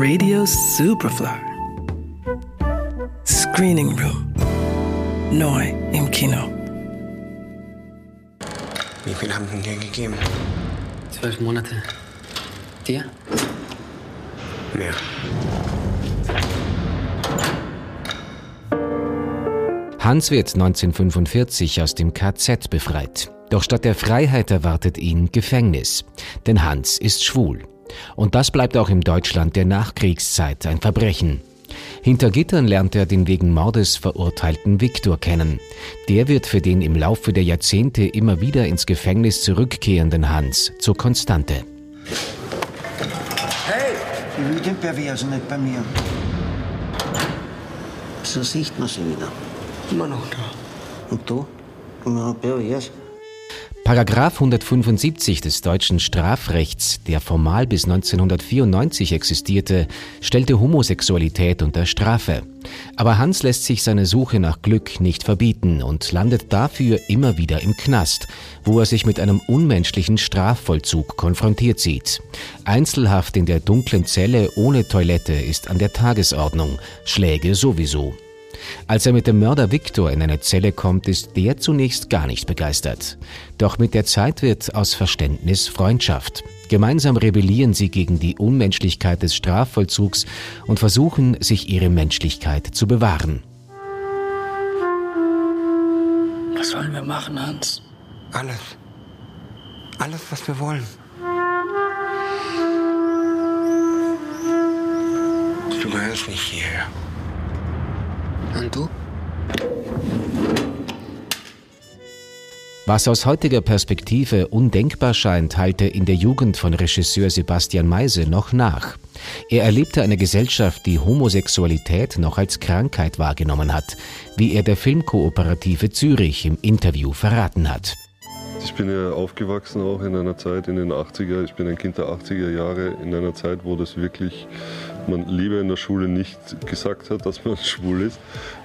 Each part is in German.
Radio Superfly. Screening Room. Neu im Kino. Wie viel haben denn dir gegeben? Zwölf Monate. Dir? Mehr. Hans wird 1945 aus dem KZ befreit. Doch statt der Freiheit erwartet ihn Gefängnis. Denn Hans ist schwul. Und das bleibt auch im Deutschland der Nachkriegszeit ein Verbrechen. Hinter Gittern lernt er den wegen Mordes verurteilten Viktor kennen. Der wird für den im Laufe der Jahrzehnte immer wieder ins Gefängnis zurückkehrenden Hans zur Konstante. Hey! Die Lügenperverse nicht bei mir. So sieht man sie wieder. Immer noch da. Und du? Du noch pervers? Paragraph 175 des deutschen Strafrechts, der formal bis 1994 existierte, stellte Homosexualität unter Strafe. Aber Hans lässt sich seine Suche nach Glück nicht verbieten und landet dafür immer wieder im Knast, wo er sich mit einem unmenschlichen Strafvollzug konfrontiert sieht. Einzelhaft in der dunklen Zelle ohne Toilette ist an der Tagesordnung, Schläge sowieso. Als er mit dem Mörder Viktor in eine Zelle kommt, ist der zunächst gar nicht begeistert. Doch mit der Zeit wird aus Verständnis Freundschaft. Gemeinsam rebellieren sie gegen die Unmenschlichkeit des Strafvollzugs und versuchen, sich ihre Menschlichkeit zu bewahren. Was sollen wir machen, Hans? Alles. Alles, was wir wollen. Du gehörst nicht hierher. Und du? Was aus heutiger Perspektive undenkbar scheint, halte in der Jugend von Regisseur Sebastian Meise noch nach. Er erlebte eine Gesellschaft, die Homosexualität noch als Krankheit wahrgenommen hat, wie er der Filmkooperative Zürich im Interview verraten hat. Ich bin ja aufgewachsen auch in einer Zeit in den 80er, ich bin ein Kind der 80er Jahre, in einer Zeit, wo das wirklich man lieber in der Schule nicht gesagt hat, dass man schwul ist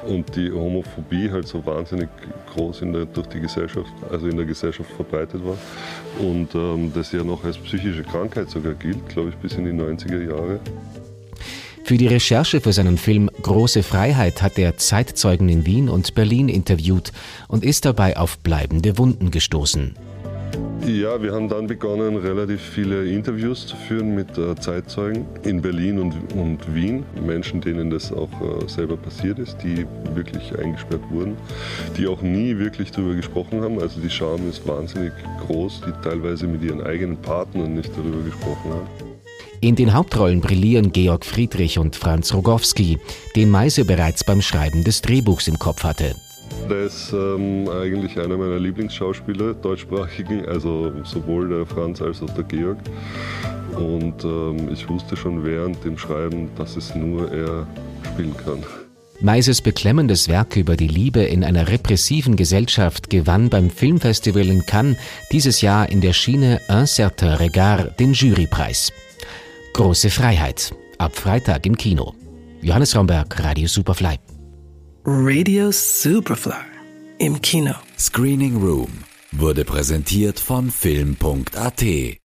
und die Homophobie halt so wahnsinnig groß in der, durch die Gesellschaft, also in der Gesellschaft verbreitet war und ähm, das ja noch als psychische Krankheit sogar gilt, glaube ich, bis in die 90er Jahre. Für die Recherche für seinen Film Große Freiheit hat er Zeitzeugen in Wien und Berlin interviewt und ist dabei auf bleibende Wunden gestoßen. Ja, wir haben dann begonnen, relativ viele Interviews zu führen mit äh, Zeitzeugen in Berlin und, und Wien. Menschen, denen das auch äh, selber passiert ist, die wirklich eingesperrt wurden, die auch nie wirklich darüber gesprochen haben. Also die Scham ist wahnsinnig groß, die teilweise mit ihren eigenen Partnern nicht darüber gesprochen haben. In den Hauptrollen brillieren Georg Friedrich und Franz Rogowski, den Meise bereits beim Schreiben des Drehbuchs im Kopf hatte. Der ist ähm, eigentlich einer meiner Lieblingsschauspieler, deutschsprachigen, also sowohl der Franz als auch der Georg. Und ähm, ich wusste schon während dem Schreiben, dass es nur er spielen kann. Meises beklemmendes Werk über die Liebe in einer repressiven Gesellschaft gewann beim Filmfestival in Cannes dieses Jahr in der Schiene Un certain regard den Jurypreis. Große Freiheit. Ab Freitag im Kino. Johannes Raumberg, Radio Superfly. Radio Superfly. Im Kino. Screening Room wurde präsentiert von Film.at.